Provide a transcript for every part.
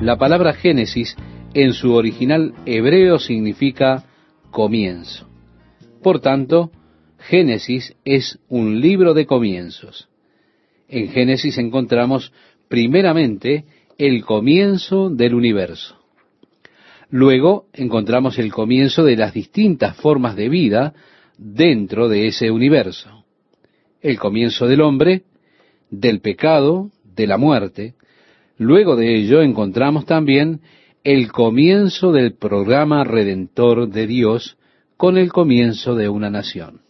La palabra Génesis en su original hebreo significa comienzo. Por tanto, Génesis es un libro de comienzos. En Génesis encontramos primeramente el comienzo del universo. Luego encontramos el comienzo de las distintas formas de vida dentro de ese universo. El comienzo del hombre, del pecado, de la muerte. Luego de ello encontramos también el comienzo del programa redentor de Dios con el comienzo de una nación.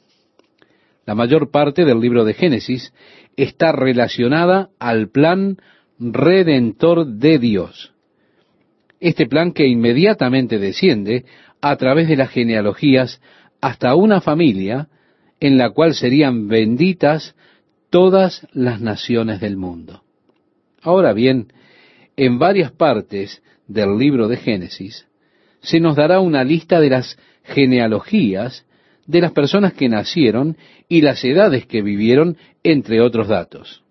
La mayor parte del libro de Génesis está relacionada al plan redentor de Dios. Este plan que inmediatamente desciende a través de las genealogías hasta una familia en la cual serían benditas todas las naciones del mundo. Ahora bien, en varias partes del libro de Génesis se nos dará una lista de las genealogías de las personas que nacieron y las edades que vivieron, entre otros datos.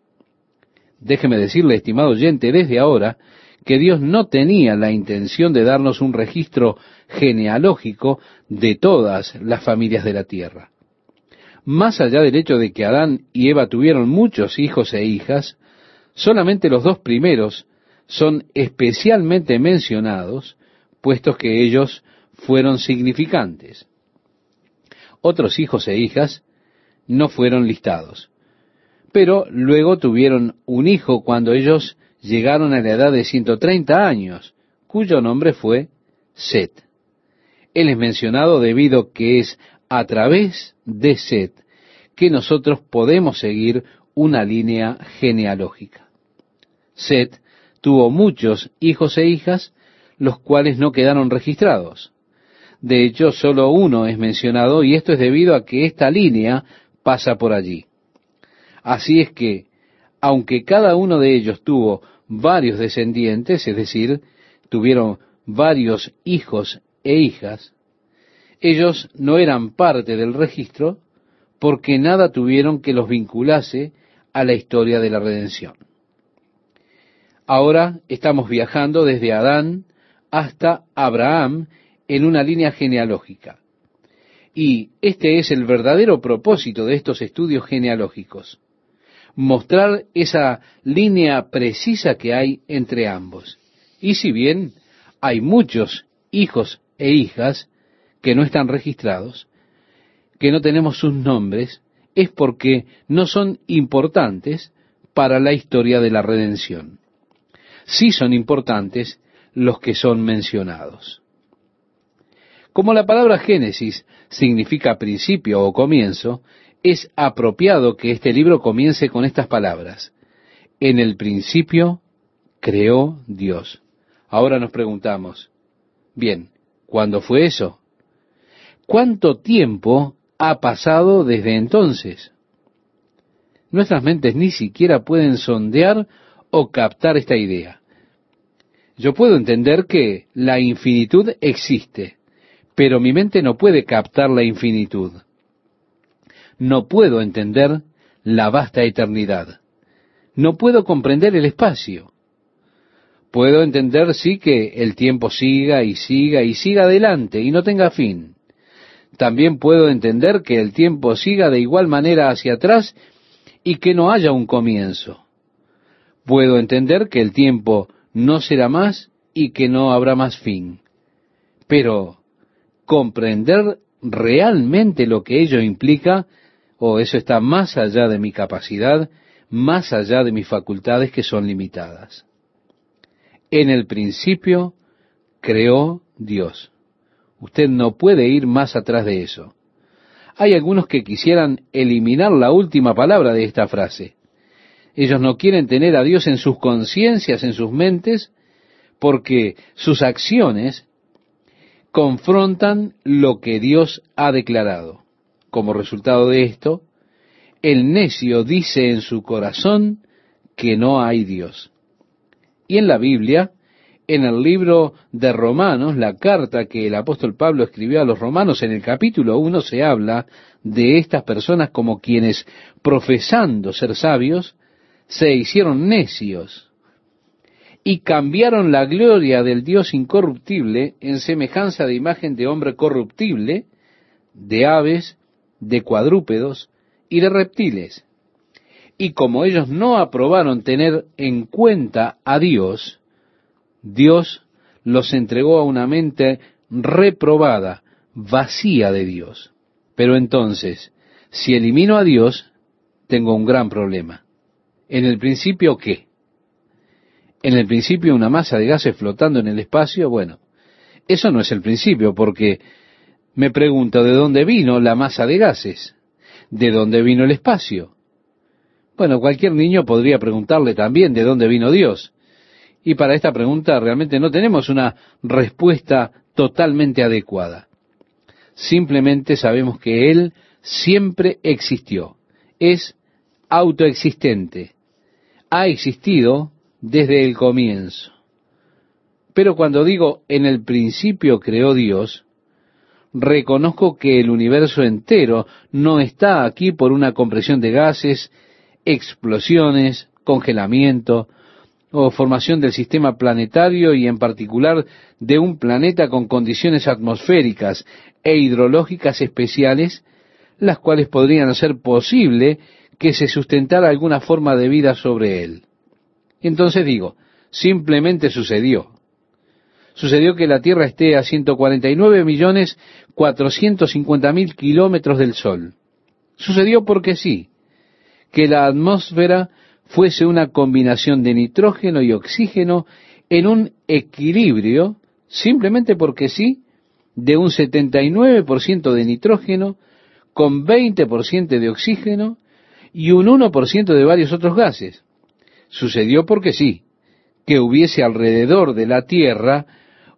Déjeme decirle, estimado oyente, desde ahora, que Dios no tenía la intención de darnos un registro genealógico de todas las familias de la tierra. Más allá del hecho de que Adán y Eva tuvieron muchos hijos e hijas, solamente los dos primeros son especialmente mencionados, puestos que ellos fueron significantes otros hijos e hijas no fueron listados. Pero luego tuvieron un hijo cuando ellos llegaron a la edad de 130 años, cuyo nombre fue Set. Él es mencionado debido que es a través de Set que nosotros podemos seguir una línea genealógica. Set tuvo muchos hijos e hijas, los cuales no quedaron registrados. De hecho, solo uno es mencionado y esto es debido a que esta línea pasa por allí. Así es que, aunque cada uno de ellos tuvo varios descendientes, es decir, tuvieron varios hijos e hijas, ellos no eran parte del registro porque nada tuvieron que los vinculase a la historia de la redención. Ahora estamos viajando desde Adán hasta Abraham en una línea genealógica. Y este es el verdadero propósito de estos estudios genealógicos, mostrar esa línea precisa que hay entre ambos. Y si bien hay muchos hijos e hijas que no están registrados, que no tenemos sus nombres, es porque no son importantes para la historia de la redención. Sí son importantes los que son mencionados. Como la palabra Génesis significa principio o comienzo, es apropiado que este libro comience con estas palabras. En el principio creó Dios. Ahora nos preguntamos, bien, ¿cuándo fue eso? ¿Cuánto tiempo ha pasado desde entonces? Nuestras mentes ni siquiera pueden sondear o captar esta idea. Yo puedo entender que la infinitud existe, pero mi mente no puede captar la infinitud. No puedo entender la vasta eternidad. No puedo comprender el espacio. Puedo entender, sí, que el tiempo siga y siga y siga adelante y no tenga fin. También puedo entender que el tiempo siga de igual manera hacia atrás y que no haya un comienzo. Puedo entender que el tiempo no será más y que no habrá más fin. Pero comprender realmente lo que ello implica, o eso está más allá de mi capacidad, más allá de mis facultades que son limitadas. En el principio creó Dios. Usted no puede ir más atrás de eso. Hay algunos que quisieran eliminar la última palabra de esta frase. Ellos no quieren tener a Dios en sus conciencias, en sus mentes, porque sus acciones confrontan lo que Dios ha declarado. Como resultado de esto, el necio dice en su corazón que no hay Dios. Y en la Biblia, en el libro de Romanos, la carta que el apóstol Pablo escribió a los romanos en el capítulo 1, se habla de estas personas como quienes, profesando ser sabios, se hicieron necios y cambiaron la gloria del Dios incorruptible en semejanza de imagen de hombre corruptible, de aves, de cuadrúpedos y de reptiles. Y como ellos no aprobaron tener en cuenta a Dios, Dios los entregó a una mente reprobada, vacía de Dios. Pero entonces, si elimino a Dios, tengo un gran problema. En el principio, ¿qué? En el principio una masa de gases flotando en el espacio, bueno, eso no es el principio, porque me pregunto de dónde vino la masa de gases, de dónde vino el espacio. Bueno, cualquier niño podría preguntarle también de dónde vino Dios. Y para esta pregunta realmente no tenemos una respuesta totalmente adecuada. Simplemente sabemos que Él siempre existió, es autoexistente, ha existido desde el comienzo. Pero cuando digo en el principio creó Dios, reconozco que el universo entero no está aquí por una compresión de gases, explosiones, congelamiento o formación del sistema planetario y en particular de un planeta con condiciones atmosféricas e hidrológicas especiales, las cuales podrían hacer posible que se sustentara alguna forma de vida sobre él. Entonces digo, simplemente sucedió. Sucedió que la Tierra esté a 149 millones 450 mil kilómetros del Sol. Sucedió porque sí, que la atmósfera fuese una combinación de nitrógeno y oxígeno en un equilibrio, simplemente porque sí, de un 79% de nitrógeno con 20% de oxígeno y un 1% de varios otros gases. Sucedió porque sí, que hubiese alrededor de la Tierra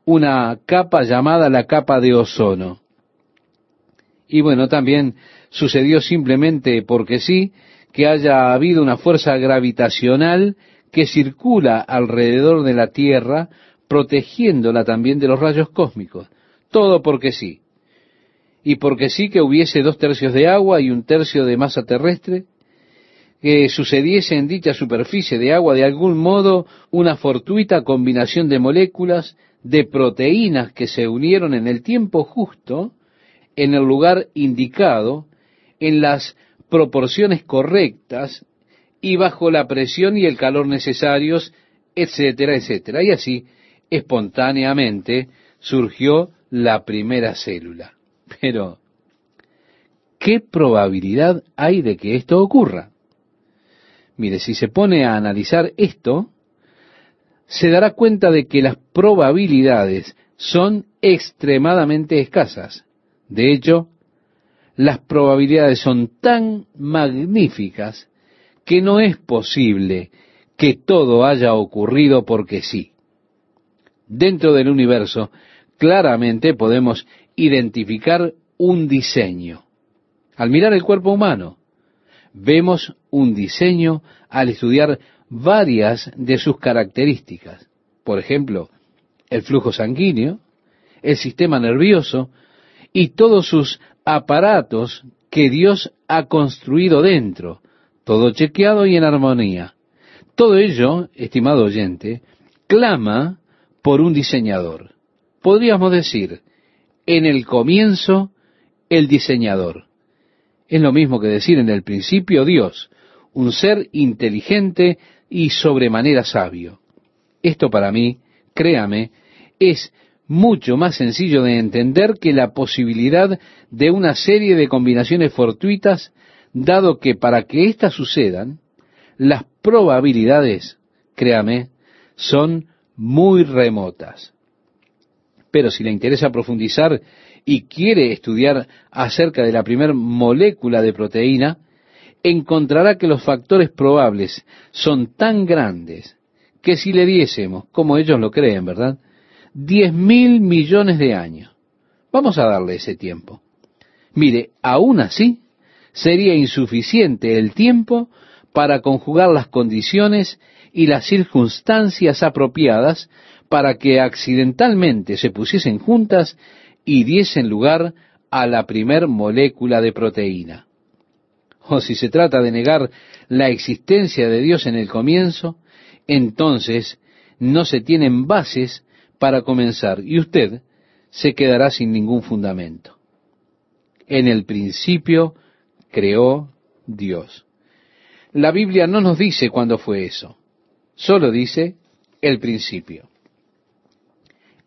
una capa llamada la capa de ozono. Y bueno, también sucedió simplemente porque sí, que haya habido una fuerza gravitacional que circula alrededor de la Tierra, protegiéndola también de los rayos cósmicos. Todo porque sí. Y porque sí que hubiese dos tercios de agua y un tercio de masa terrestre, que sucediese en dicha superficie de agua de algún modo una fortuita combinación de moléculas, de proteínas que se unieron en el tiempo justo, en el lugar indicado, en las proporciones correctas y bajo la presión y el calor necesarios, etcétera, etcétera. Y así, espontáneamente, surgió la primera célula. Pero, ¿qué probabilidad hay de que esto ocurra? Mire, si se pone a analizar esto, se dará cuenta de que las probabilidades son extremadamente escasas. De hecho, las probabilidades son tan magníficas que no es posible que todo haya ocurrido porque sí. Dentro del universo, claramente podemos identificar un diseño. Al mirar el cuerpo humano, vemos un diseño al estudiar varias de sus características. Por ejemplo, el flujo sanguíneo, el sistema nervioso y todos sus aparatos que Dios ha construido dentro, todo chequeado y en armonía. Todo ello, estimado oyente, clama por un diseñador. Podríamos decir, en el comienzo, el diseñador. Es lo mismo que decir en el principio Dios, un ser inteligente y sobremanera sabio. Esto para mí, créame, es mucho más sencillo de entender que la posibilidad de una serie de combinaciones fortuitas, dado que para que éstas sucedan, las probabilidades, créame, son muy remotas. Pero si le interesa profundizar y quiere estudiar acerca de la primera molécula de proteína, encontrará que los factores probables son tan grandes que si le diésemos, como ellos lo creen, ¿verdad? Diez mil millones de años. Vamos a darle ese tiempo. Mire, aún así, sería insuficiente el tiempo para conjugar las condiciones y las circunstancias apropiadas para que accidentalmente se pusiesen juntas y diesen lugar a la primer molécula de proteína. O si se trata de negar la existencia de Dios en el comienzo, entonces no se tienen bases para comenzar y usted se quedará sin ningún fundamento. En el principio creó Dios. La Biblia no nos dice cuándo fue eso, solo dice el principio.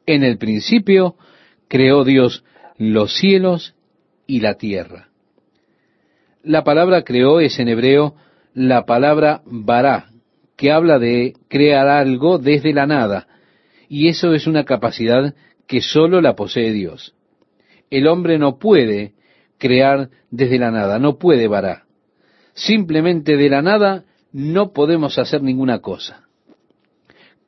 En el principio creó Dios los cielos y la tierra. La palabra creó es en hebreo la palabra bará, que habla de crear algo desde la nada, y eso es una capacidad que sólo la posee Dios. El hombre no puede crear desde la nada, no puede vará. Simplemente de la nada no podemos hacer ninguna cosa.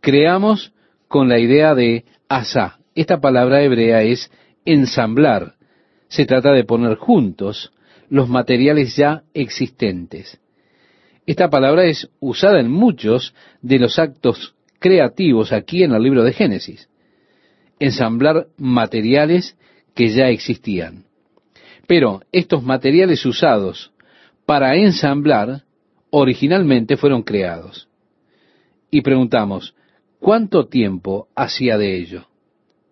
Creamos con la idea de asá. Esta palabra hebrea es ensamblar. Se trata de poner juntos los materiales ya existentes. Esta palabra es usada en muchos de los actos creativos aquí en el libro de Génesis. Ensamblar materiales que ya existían. Pero estos materiales usados para ensamblar originalmente fueron creados. Y preguntamos, ¿cuánto tiempo hacía de ello?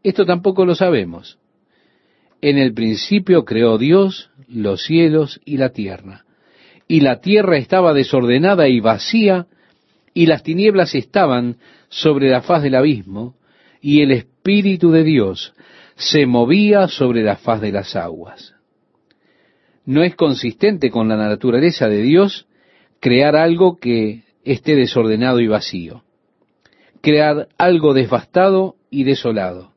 Esto tampoco lo sabemos. En el principio creó Dios los cielos y la tierra. Y la tierra estaba desordenada y vacía, y las tinieblas estaban sobre la faz del abismo, y el Espíritu de Dios se movía sobre la faz de las aguas. No es consistente con la naturaleza de Dios crear algo que esté desordenado y vacío, crear algo devastado y desolado.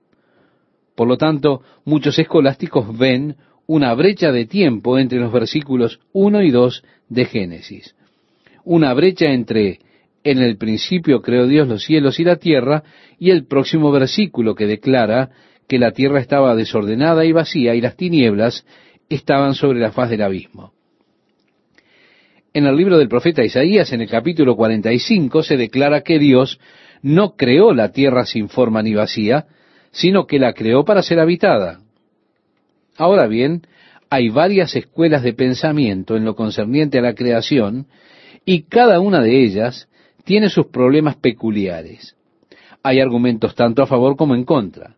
Por lo tanto, muchos escolásticos ven una brecha de tiempo entre los versículos 1 y 2 de Génesis. Una brecha entre en el principio creó Dios los cielos y la tierra y el próximo versículo que declara que la tierra estaba desordenada y vacía y las tinieblas estaban sobre la faz del abismo. En el libro del profeta Isaías, en el capítulo 45, se declara que Dios no creó la tierra sin forma ni vacía, sino que la creó para ser habitada. Ahora bien, hay varias escuelas de pensamiento en lo concerniente a la creación, y cada una de ellas tiene sus problemas peculiares. Hay argumentos tanto a favor como en contra.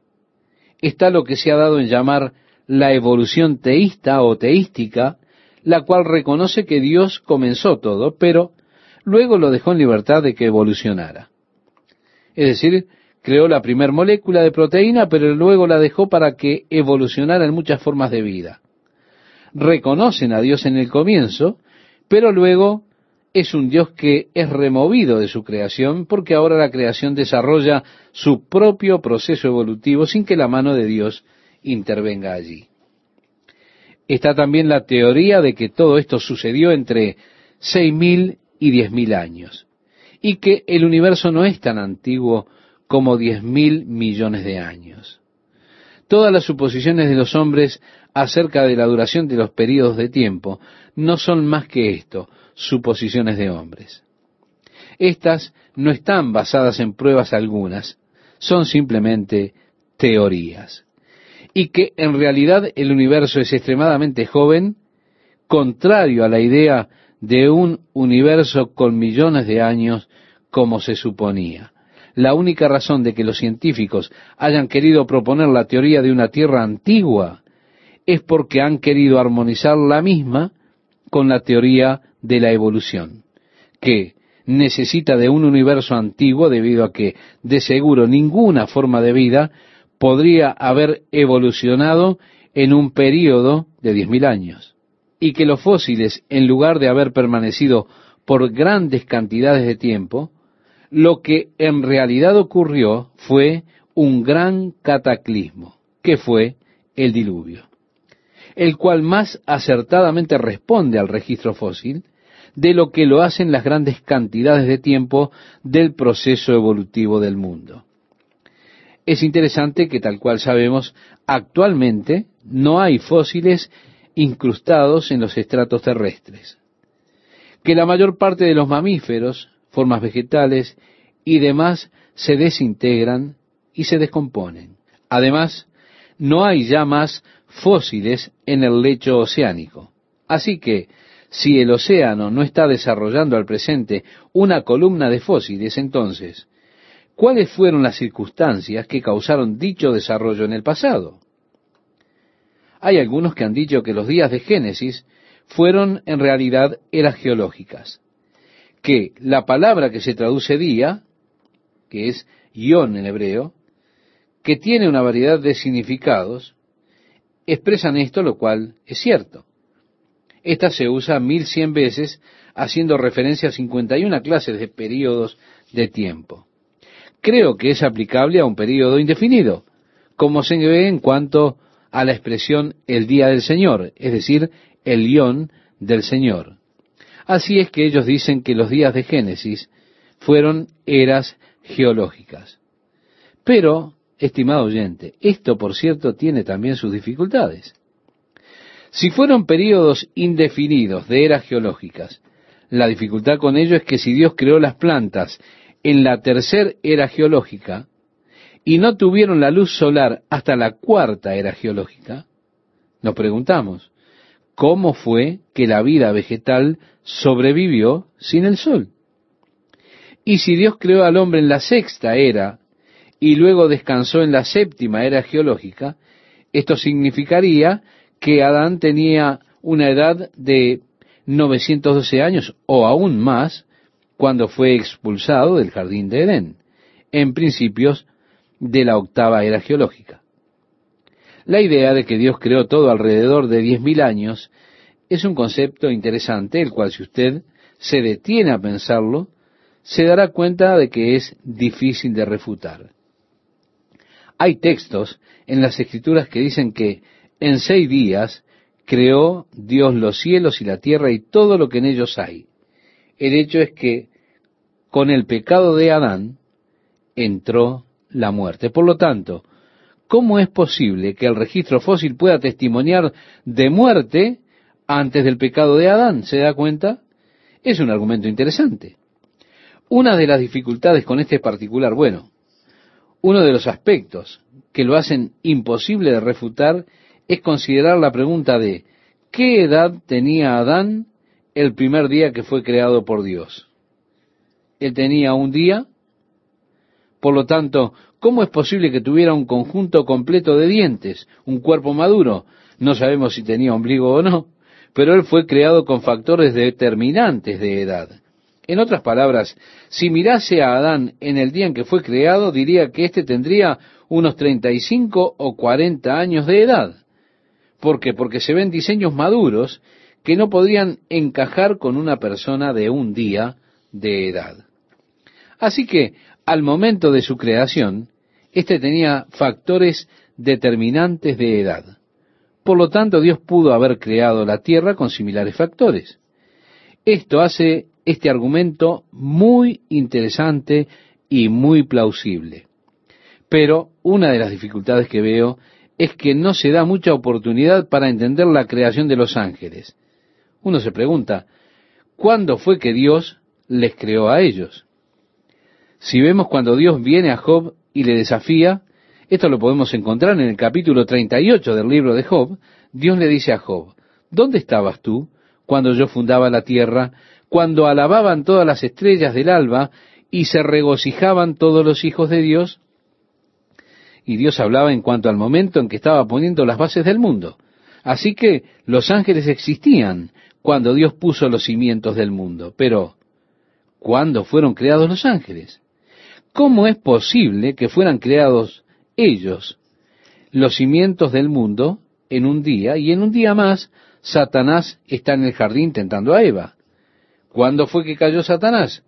Está lo que se ha dado en llamar la evolución teísta o teística, la cual reconoce que Dios comenzó todo, pero luego lo dejó en libertad de que evolucionara. Es decir, creó la primer molécula de proteína, pero luego la dejó para que evolucionara en muchas formas de vida. Reconocen a Dios en el comienzo, pero luego es un Dios que es removido de su creación porque ahora la creación desarrolla su propio proceso evolutivo sin que la mano de Dios intervenga allí. Está también la teoría de que todo esto sucedió entre seis mil y diez mil años y que el universo no es tan antiguo como diez mil millones de años. Todas las suposiciones de los hombres acerca de la duración de los periodos de tiempo no son más que esto, suposiciones de hombres. Estas no están basadas en pruebas algunas, son simplemente teorías. Y que en realidad el universo es extremadamente joven, contrario a la idea de un universo con millones de años como se suponía. La única razón de que los científicos hayan querido proponer la teoría de una Tierra antigua es porque han querido armonizar la misma con la teoría de la evolución, que necesita de un universo antiguo debido a que de seguro ninguna forma de vida podría haber evolucionado en un período de diez mil años, y que los fósiles, en lugar de haber permanecido por grandes cantidades de tiempo, lo que en realidad ocurrió fue un gran cataclismo, que fue el diluvio, el cual más acertadamente responde al registro fósil de lo que lo hacen las grandes cantidades de tiempo del proceso evolutivo del mundo. Es interesante que tal cual sabemos, actualmente no hay fósiles incrustados en los estratos terrestres, que la mayor parte de los mamíferos formas vegetales y demás se desintegran y se descomponen. Además, no hay ya más fósiles en el lecho oceánico. Así que, si el océano no está desarrollando al presente una columna de fósiles, entonces, cuáles fueron las circunstancias que causaron dicho desarrollo en el pasado. Hay algunos que han dicho que los días de Génesis fueron en realidad eras geológicas, que la palabra que se traduce día, que es ion en hebreo, que tiene una variedad de significados, expresan esto, lo cual es cierto. Esta se usa mil cien veces, haciendo referencia a 51 clases de periodos de tiempo. Creo que es aplicable a un periodo indefinido, como se ve en cuanto a la expresión el día del Señor, es decir, el guion del Señor. Así es que ellos dicen que los días de Génesis fueron eras geológicas. Pero, estimado oyente, esto por cierto tiene también sus dificultades. Si fueron períodos indefinidos de eras geológicas, la dificultad con ello es que si Dios creó las plantas en la tercera era geológica y no tuvieron la luz solar hasta la cuarta era geológica, nos preguntamos, ¿cómo fue que la vida vegetal sobrevivió sin el sol? Y si Dios creó al hombre en la sexta era y luego descansó en la séptima era geológica, esto significaría que Adán tenía una edad de 912 años o aún más cuando fue expulsado del jardín de Edén, en principios de la octava era geológica. La idea de que Dios creó todo alrededor de 10.000 años es un concepto interesante, el cual si usted se detiene a pensarlo, se dará cuenta de que es difícil de refutar. Hay textos en las escrituras que dicen que en seis días creó Dios los cielos y la tierra y todo lo que en ellos hay. El hecho es que con el pecado de Adán entró la muerte. Por lo tanto, ¿cómo es posible que el registro fósil pueda testimoniar de muerte antes del pecado de Adán? ¿Se da cuenta? Es un argumento interesante. Una de las dificultades con este particular, bueno, uno de los aspectos que lo hacen imposible de refutar es considerar la pregunta de ¿qué edad tenía Adán el primer día que fue creado por Dios? Él tenía un día, por lo tanto, ¿cómo es posible que tuviera un conjunto completo de dientes, un cuerpo maduro? No sabemos si tenía ombligo o no, pero él fue creado con factores determinantes de edad. En otras palabras, si mirase a Adán en el día en que fue creado, diría que éste tendría unos 35 o 40 años de edad. ¿Por qué? Porque se ven diseños maduros que no podrían encajar con una persona de un día de edad. Así que, al momento de su creación, éste tenía factores determinantes de edad. Por lo tanto, Dios pudo haber creado la tierra con similares factores. Esto hace este argumento muy interesante y muy plausible. Pero una de las dificultades que veo es que no se da mucha oportunidad para entender la creación de los ángeles. Uno se pregunta, ¿cuándo fue que Dios les creó a ellos? Si vemos cuando Dios viene a Job y le desafía, esto lo podemos encontrar en el capítulo 38 del libro de Job, Dios le dice a Job, ¿dónde estabas tú cuando yo fundaba la tierra, cuando alababan todas las estrellas del alba y se regocijaban todos los hijos de Dios? y Dios hablaba en cuanto al momento en que estaba poniendo las bases del mundo. Así que los ángeles existían cuando Dios puso los cimientos del mundo. Pero, ¿cuándo fueron creados los ángeles? ¿Cómo es posible que fueran creados ellos, los cimientos del mundo, en un día, y en un día más Satanás está en el jardín tentando a Eva? ¿Cuándo fue que cayó Satanás?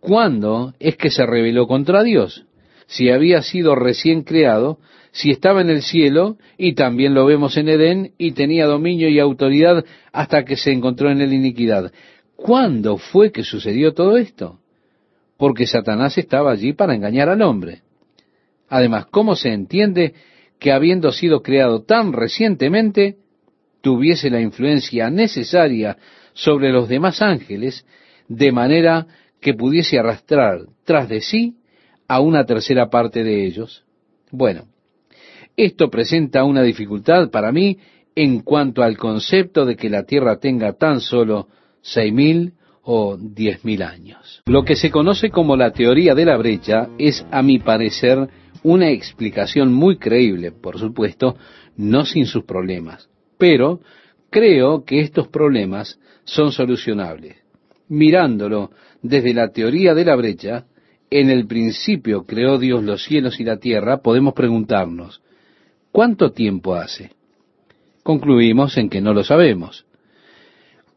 ¿Cuándo es que se rebeló contra Dios? si había sido recién creado, si estaba en el cielo, y también lo vemos en Edén, y tenía dominio y autoridad hasta que se encontró en la iniquidad. ¿Cuándo fue que sucedió todo esto? Porque Satanás estaba allí para engañar al hombre. Además, ¿cómo se entiende que habiendo sido creado tan recientemente, tuviese la influencia necesaria sobre los demás ángeles, de manera que pudiese arrastrar tras de sí a una tercera parte de ellos? Bueno, esto presenta una dificultad para mí en cuanto al concepto de que la Tierra tenga tan solo seis mil o diez mil años. Lo que se conoce como la teoría de la brecha es, a mi parecer, una explicación muy creíble, por supuesto, no sin sus problemas. Pero creo que estos problemas son solucionables. Mirándolo desde la teoría de la brecha, en el principio creó Dios los cielos y la tierra, podemos preguntarnos, ¿cuánto tiempo hace? Concluimos en que no lo sabemos.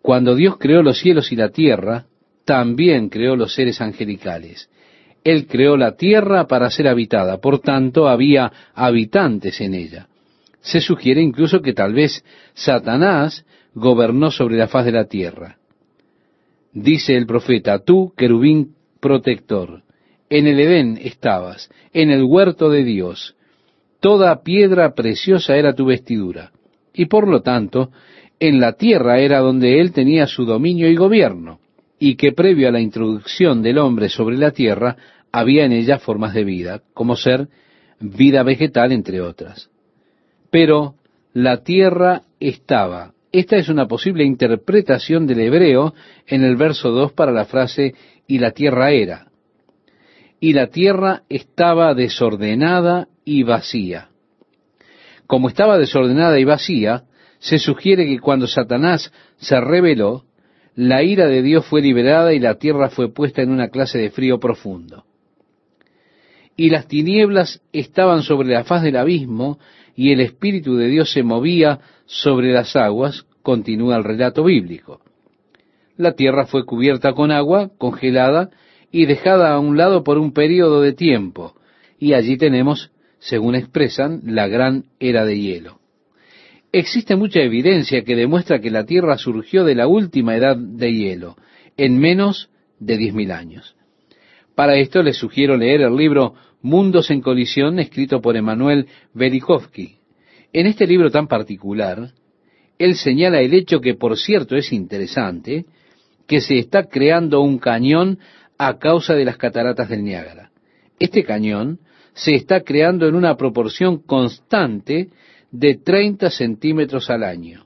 Cuando Dios creó los cielos y la tierra, también creó los seres angelicales. Él creó la tierra para ser habitada, por tanto había habitantes en ella. Se sugiere incluso que tal vez Satanás gobernó sobre la faz de la tierra. Dice el profeta, tú, querubín protector, en el Edén estabas, en el huerto de Dios. Toda piedra preciosa era tu vestidura. Y por lo tanto, en la tierra era donde él tenía su dominio y gobierno, y que previo a la introducción del hombre sobre la tierra, había en ella formas de vida, como ser vida vegetal, entre otras. Pero la tierra estaba. Esta es una posible interpretación del hebreo en el verso 2 para la frase y la tierra era. Y la tierra estaba desordenada y vacía. Como estaba desordenada y vacía, se sugiere que cuando Satanás se rebeló, la ira de Dios fue liberada y la tierra fue puesta en una clase de frío profundo. Y las tinieblas estaban sobre la faz del abismo y el Espíritu de Dios se movía sobre las aguas, continúa el relato bíblico. La tierra fue cubierta con agua, congelada y dejada a un lado por un período de tiempo, y allí tenemos, según expresan, la gran era de hielo. Existe mucha evidencia que demuestra que la Tierra surgió de la última edad de hielo, en menos de diez mil años. Para esto les sugiero leer el libro Mundos en colisión, escrito por Emanuel Velikovsky. En este libro tan particular, él señala el hecho que, por cierto, es interesante, que se está creando un cañón a causa de las cataratas del Niágara. Este cañón se está creando en una proporción constante de 30 centímetros al año.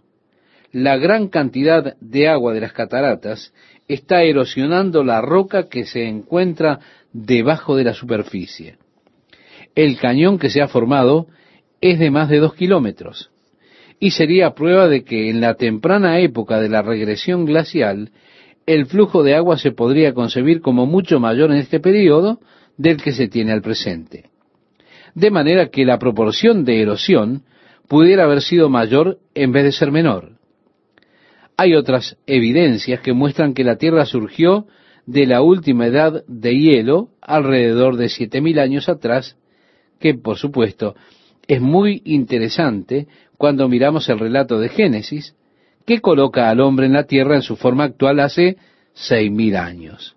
La gran cantidad de agua de las cataratas está erosionando la roca que se encuentra debajo de la superficie. El cañón que se ha formado es de más de dos kilómetros y sería prueba de que en la temprana época de la regresión glacial el flujo de agua se podría concebir como mucho mayor en este periodo del que se tiene al presente. De manera que la proporción de erosión pudiera haber sido mayor en vez de ser menor. Hay otras evidencias que muestran que la Tierra surgió de la última edad de hielo alrededor de siete mil años atrás, que por supuesto es muy interesante cuando miramos el relato de Génesis, que coloca al hombre en la tierra en su forma actual hace seis mil años.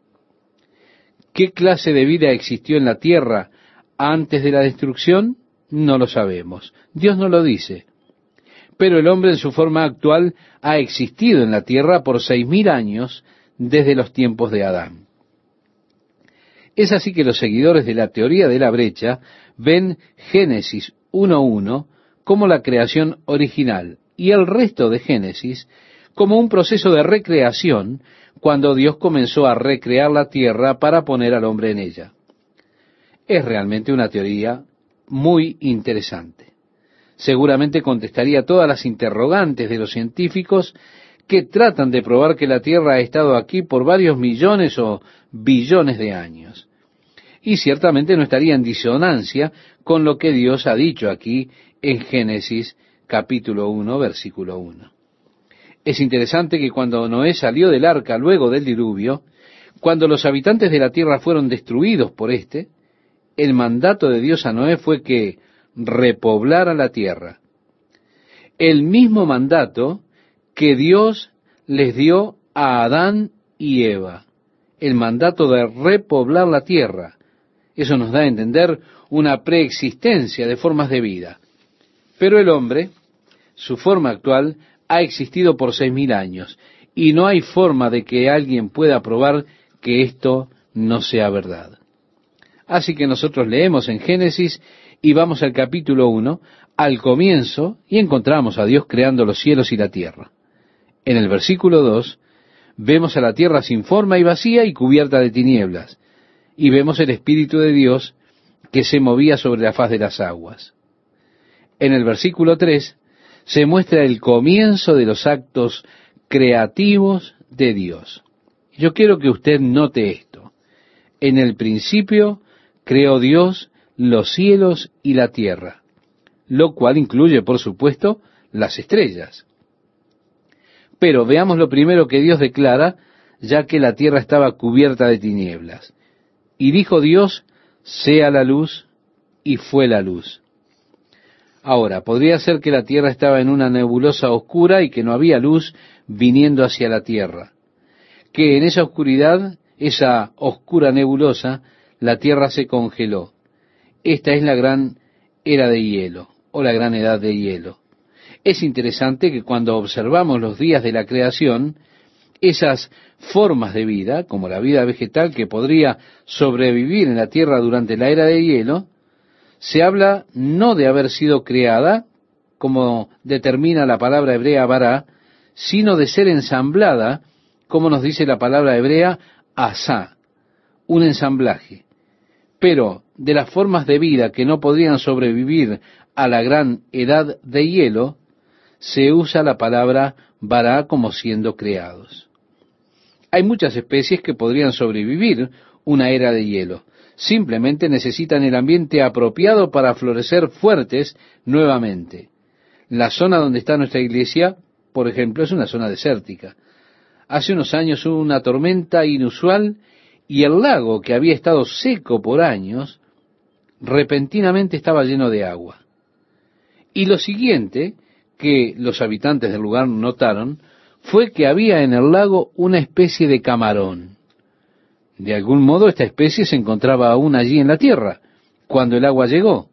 ¿Qué clase de vida existió en la tierra antes de la destrucción? No lo sabemos. Dios no lo dice. Pero el hombre en su forma actual ha existido en la tierra por seis mil años desde los tiempos de Adán. Es así que los seguidores de la teoría de la brecha ven Génesis 1.1 como la creación original y el resto de Génesis como un proceso de recreación cuando Dios comenzó a recrear la tierra para poner al hombre en ella. Es realmente una teoría muy interesante. Seguramente contestaría todas las interrogantes de los científicos que tratan de probar que la Tierra ha estado aquí por varios millones o billones de años. Y ciertamente no estaría en disonancia con lo que Dios ha dicho aquí en Génesis capítulo 1, versículo 1. Es interesante que cuando Noé salió del arca luego del diluvio, cuando los habitantes de la tierra fueron destruidos por éste, el mandato de Dios a Noé fue que repoblara la tierra. El mismo mandato que Dios les dio a Adán y Eva. El mandato de repoblar la tierra. Eso nos da a entender una preexistencia de formas de vida. Pero el hombre, su forma actual, ha existido por seis mil años y no hay forma de que alguien pueda probar que esto no sea verdad. Así que nosotros leemos en Génesis y vamos al capítulo 1, al comienzo, y encontramos a Dios creando los cielos y la tierra. En el versículo 2 vemos a la tierra sin forma y vacía y cubierta de tinieblas, y vemos el Espíritu de Dios que se movía sobre la faz de las aguas. En el versículo 3 se muestra el comienzo de los actos creativos de Dios. Yo quiero que usted note esto. En el principio creó Dios los cielos y la tierra, lo cual incluye, por supuesto, las estrellas. Pero veamos lo primero que Dios declara, ya que la tierra estaba cubierta de tinieblas. Y dijo Dios, sea la luz, y fue la luz. Ahora, podría ser que la tierra estaba en una nebulosa oscura y que no había luz viniendo hacia la tierra. Que en esa oscuridad, esa oscura nebulosa, la tierra se congeló. Esta es la gran era de hielo, o la gran edad de hielo. Es interesante que cuando observamos los días de la creación, esas formas de vida, como la vida vegetal que podría sobrevivir en la tierra durante la era de hielo, se habla no de haber sido creada, como determina la palabra hebrea bará, sino de ser ensamblada, como nos dice la palabra hebrea asá, un ensamblaje. Pero de las formas de vida que no podrían sobrevivir a la gran edad de hielo, se usa la palabra bará como siendo creados. Hay muchas especies que podrían sobrevivir una era de hielo. Simplemente necesitan el ambiente apropiado para florecer fuertes nuevamente. La zona donde está nuestra iglesia, por ejemplo, es una zona desértica. Hace unos años hubo una tormenta inusual y el lago, que había estado seco por años, repentinamente estaba lleno de agua. Y lo siguiente que los habitantes del lugar notaron fue que había en el lago una especie de camarón. De algún modo esta especie se encontraba aún allí en la tierra, cuando el agua llegó.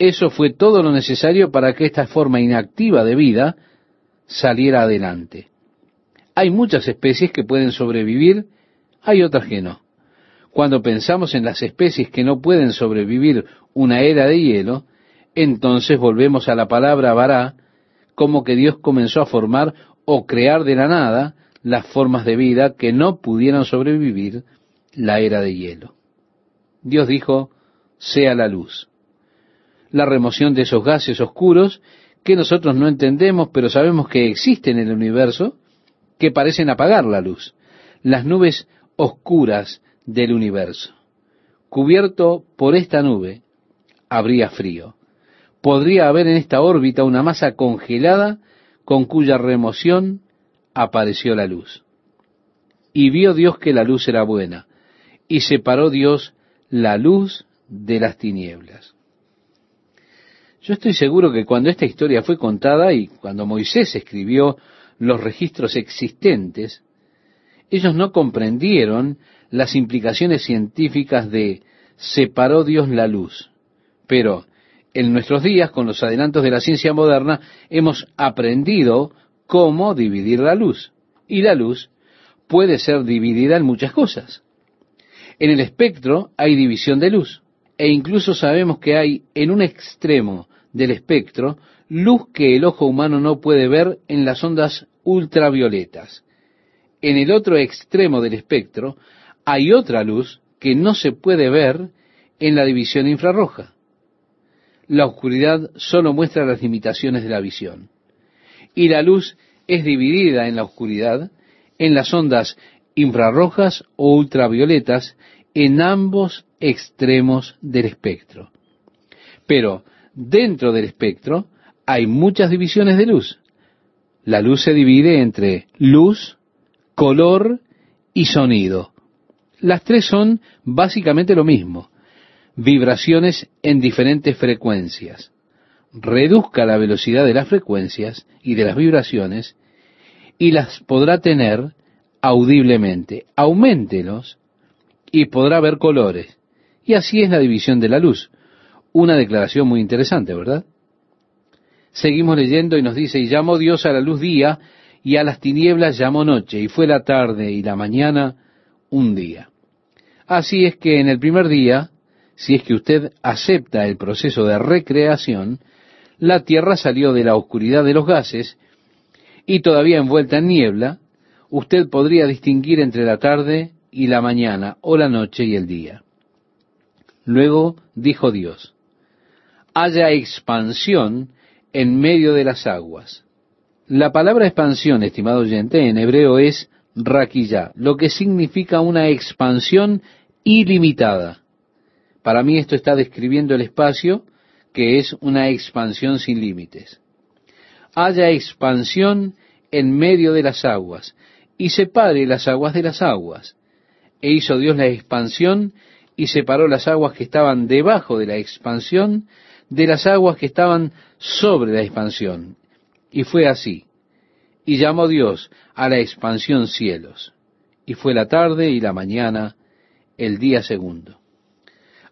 Eso fue todo lo necesario para que esta forma inactiva de vida saliera adelante. Hay muchas especies que pueden sobrevivir, hay otras que no. Cuando pensamos en las especies que no pueden sobrevivir una era de hielo, entonces volvemos a la palabra vará, como que Dios comenzó a formar o crear de la nada las formas de vida que no pudieran sobrevivir la era de hielo. Dios dijo, sea la luz. La remoción de esos gases oscuros que nosotros no entendemos, pero sabemos que existen en el universo, que parecen apagar la luz. Las nubes oscuras del universo. Cubierto por esta nube, habría frío. Podría haber en esta órbita una masa congelada con cuya remoción apareció la luz. Y vio Dios que la luz era buena, y separó Dios la luz de las tinieblas. Yo estoy seguro que cuando esta historia fue contada y cuando Moisés escribió los registros existentes, ellos no comprendieron las implicaciones científicas de separó Dios la luz. Pero en nuestros días, con los adelantos de la ciencia moderna, hemos aprendido cómo dividir la luz. Y la luz puede ser dividida en muchas cosas. En el espectro hay división de luz. E incluso sabemos que hay en un extremo del espectro luz que el ojo humano no puede ver en las ondas ultravioletas. En el otro extremo del espectro hay otra luz que no se puede ver en la división infrarroja la oscuridad solo muestra las limitaciones de la visión. Y la luz es dividida en la oscuridad, en las ondas infrarrojas o ultravioletas, en ambos extremos del espectro. Pero dentro del espectro hay muchas divisiones de luz. La luz se divide entre luz, color y sonido. Las tres son básicamente lo mismo vibraciones en diferentes frecuencias. Reduzca la velocidad de las frecuencias y de las vibraciones y las podrá tener audiblemente. Auméntelos y podrá ver colores. Y así es la división de la luz. Una declaración muy interesante, ¿verdad? Seguimos leyendo y nos dice, y llamó Dios a la luz día, y a las tinieblas llamó noche, y fue la tarde y la mañana un día. Así es que en el primer día si es que usted acepta el proceso de recreación, la Tierra salió de la oscuridad de los gases y todavía envuelta en niebla, usted podría distinguir entre la tarde y la mañana, o la noche y el día. Luego dijo Dios, haya expansión en medio de las aguas. La palabra expansión, estimado oyente, en hebreo es raquilla, lo que significa una expansión ilimitada. Para mí esto está describiendo el espacio, que es una expansión sin límites. Haya expansión en medio de las aguas, y separe las aguas de las aguas. E hizo Dios la expansión, y separó las aguas que estaban debajo de la expansión de las aguas que estaban sobre la expansión. Y fue así. Y llamó Dios a la expansión cielos. Y fue la tarde y la mañana, el día segundo.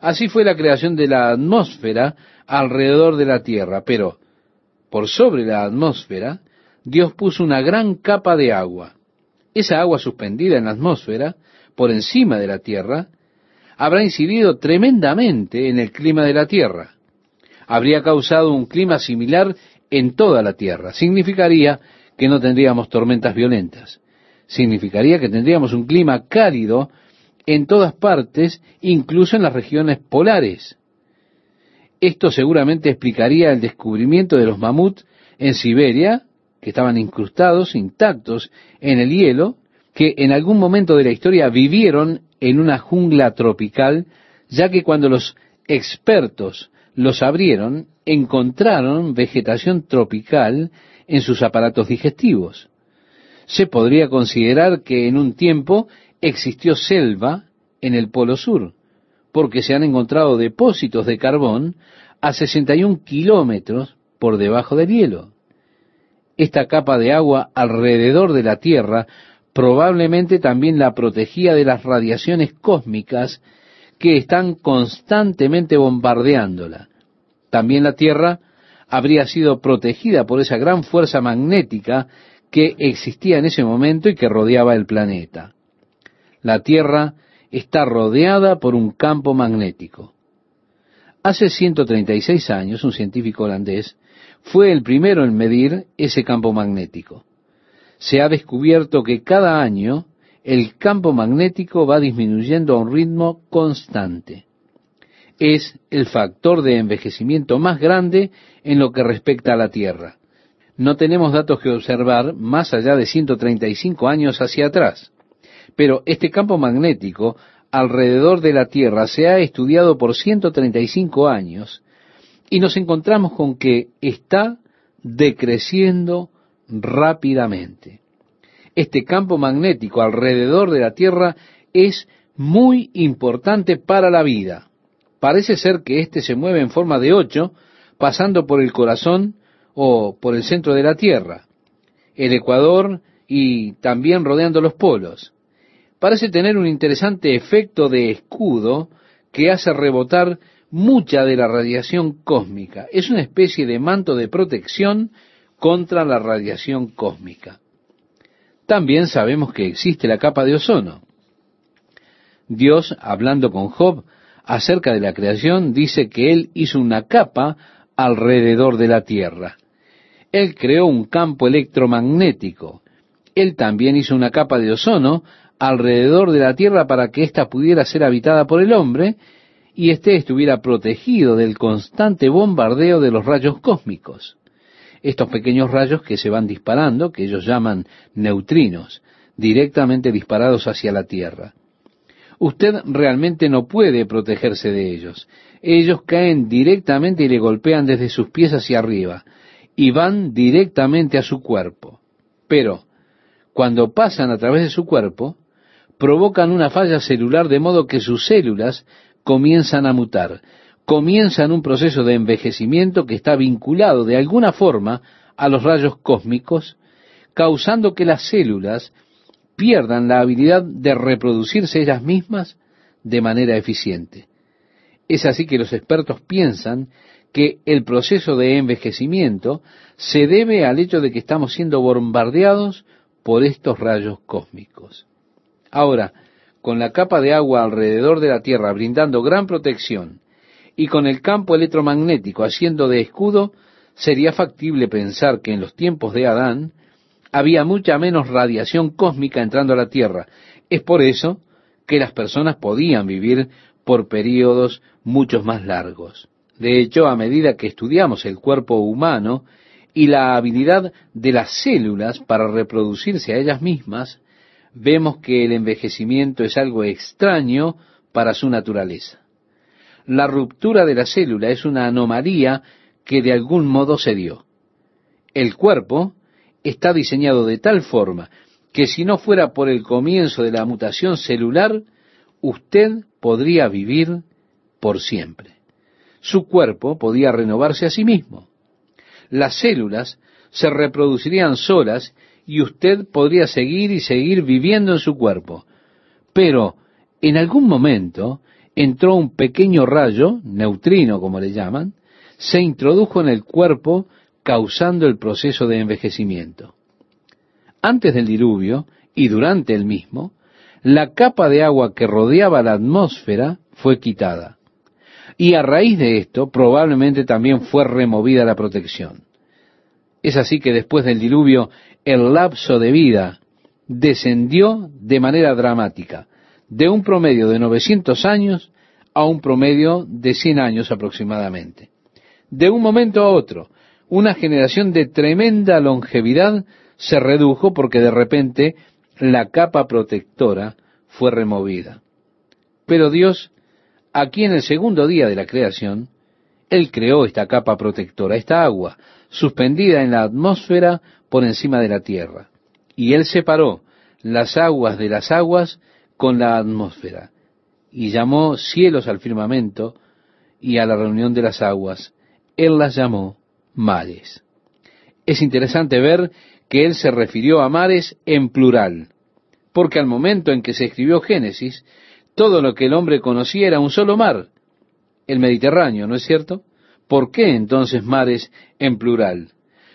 Así fue la creación de la atmósfera alrededor de la tierra, pero por sobre la atmósfera Dios puso una gran capa de agua. Esa agua suspendida en la atmósfera, por encima de la tierra, habrá incidido tremendamente en el clima de la tierra. Habría causado un clima similar en toda la tierra. Significaría que no tendríamos tormentas violentas. Significaría que tendríamos un clima cálido en todas partes, incluso en las regiones polares. Esto seguramente explicaría el descubrimiento de los mamuts en Siberia, que estaban incrustados, intactos en el hielo, que en algún momento de la historia vivieron en una jungla tropical, ya que cuando los expertos los abrieron, encontraron vegetación tropical en sus aparatos digestivos. Se podría considerar que en un tiempo existió selva en el Polo Sur, porque se han encontrado depósitos de carbón a 61 kilómetros por debajo del hielo. Esta capa de agua alrededor de la Tierra probablemente también la protegía de las radiaciones cósmicas que están constantemente bombardeándola. También la Tierra habría sido protegida por esa gran fuerza magnética que existía en ese momento y que rodeaba el planeta. La Tierra está rodeada por un campo magnético. Hace 136 años, un científico holandés fue el primero en medir ese campo magnético. Se ha descubierto que cada año el campo magnético va disminuyendo a un ritmo constante. Es el factor de envejecimiento más grande en lo que respecta a la Tierra. No tenemos datos que observar más allá de 135 años hacia atrás. Pero este campo magnético alrededor de la Tierra se ha estudiado por 135 años y nos encontramos con que está decreciendo rápidamente. Este campo magnético alrededor de la Tierra es muy importante para la vida. Parece ser que éste se mueve en forma de ocho, pasando por el corazón o por el centro de la Tierra, el Ecuador y también rodeando los polos parece tener un interesante efecto de escudo que hace rebotar mucha de la radiación cósmica. Es una especie de manto de protección contra la radiación cósmica. También sabemos que existe la capa de ozono. Dios, hablando con Job acerca de la creación, dice que Él hizo una capa alrededor de la Tierra. Él creó un campo electromagnético. Él también hizo una capa de ozono alrededor de la tierra para que ésta pudiera ser habitada por el hombre y éste estuviera protegido del constante bombardeo de los rayos cósmicos. Estos pequeños rayos que se van disparando, que ellos llaman neutrinos, directamente disparados hacia la Tierra. Usted realmente no puede protegerse de ellos. Ellos caen directamente y le golpean desde sus pies hacia arriba y van directamente a su cuerpo. Pero, cuando pasan a través de su cuerpo, provocan una falla celular de modo que sus células comienzan a mutar, comienzan un proceso de envejecimiento que está vinculado de alguna forma a los rayos cósmicos, causando que las células pierdan la habilidad de reproducirse ellas mismas de manera eficiente. Es así que los expertos piensan que el proceso de envejecimiento se debe al hecho de que estamos siendo bombardeados por estos rayos cósmicos. Ahora, con la capa de agua alrededor de la Tierra brindando gran protección y con el campo electromagnético haciendo de escudo, sería factible pensar que en los tiempos de Adán había mucha menos radiación cósmica entrando a la Tierra. Es por eso que las personas podían vivir por períodos muchos más largos. De hecho, a medida que estudiamos el cuerpo humano y la habilidad de las células para reproducirse a ellas mismas, vemos que el envejecimiento es algo extraño para su naturaleza. La ruptura de la célula es una anomalía que de algún modo se dio. El cuerpo está diseñado de tal forma que si no fuera por el comienzo de la mutación celular, usted podría vivir por siempre. Su cuerpo podía renovarse a sí mismo. Las células se reproducirían solas y usted podría seguir y seguir viviendo en su cuerpo. Pero en algún momento entró un pequeño rayo, neutrino como le llaman, se introdujo en el cuerpo causando el proceso de envejecimiento. Antes del diluvio y durante el mismo, la capa de agua que rodeaba la atmósfera fue quitada. Y a raíz de esto probablemente también fue removida la protección. Es así que después del diluvio el lapso de vida descendió de manera dramática, de un promedio de 900 años a un promedio de 100 años aproximadamente. De un momento a otro, una generación de tremenda longevidad se redujo porque de repente la capa protectora fue removida. Pero Dios, aquí en el segundo día de la creación, Él creó esta capa protectora, esta agua, suspendida en la atmósfera por encima de la tierra. Y Él separó las aguas de las aguas con la atmósfera, y llamó cielos al firmamento y a la reunión de las aguas. Él las llamó mares. Es interesante ver que él se refirió a mares en plural, porque al momento en que se escribió Génesis, todo lo que el hombre conocía era un solo mar, el Mediterráneo, ¿no es cierto? ¿Por qué entonces mares en plural?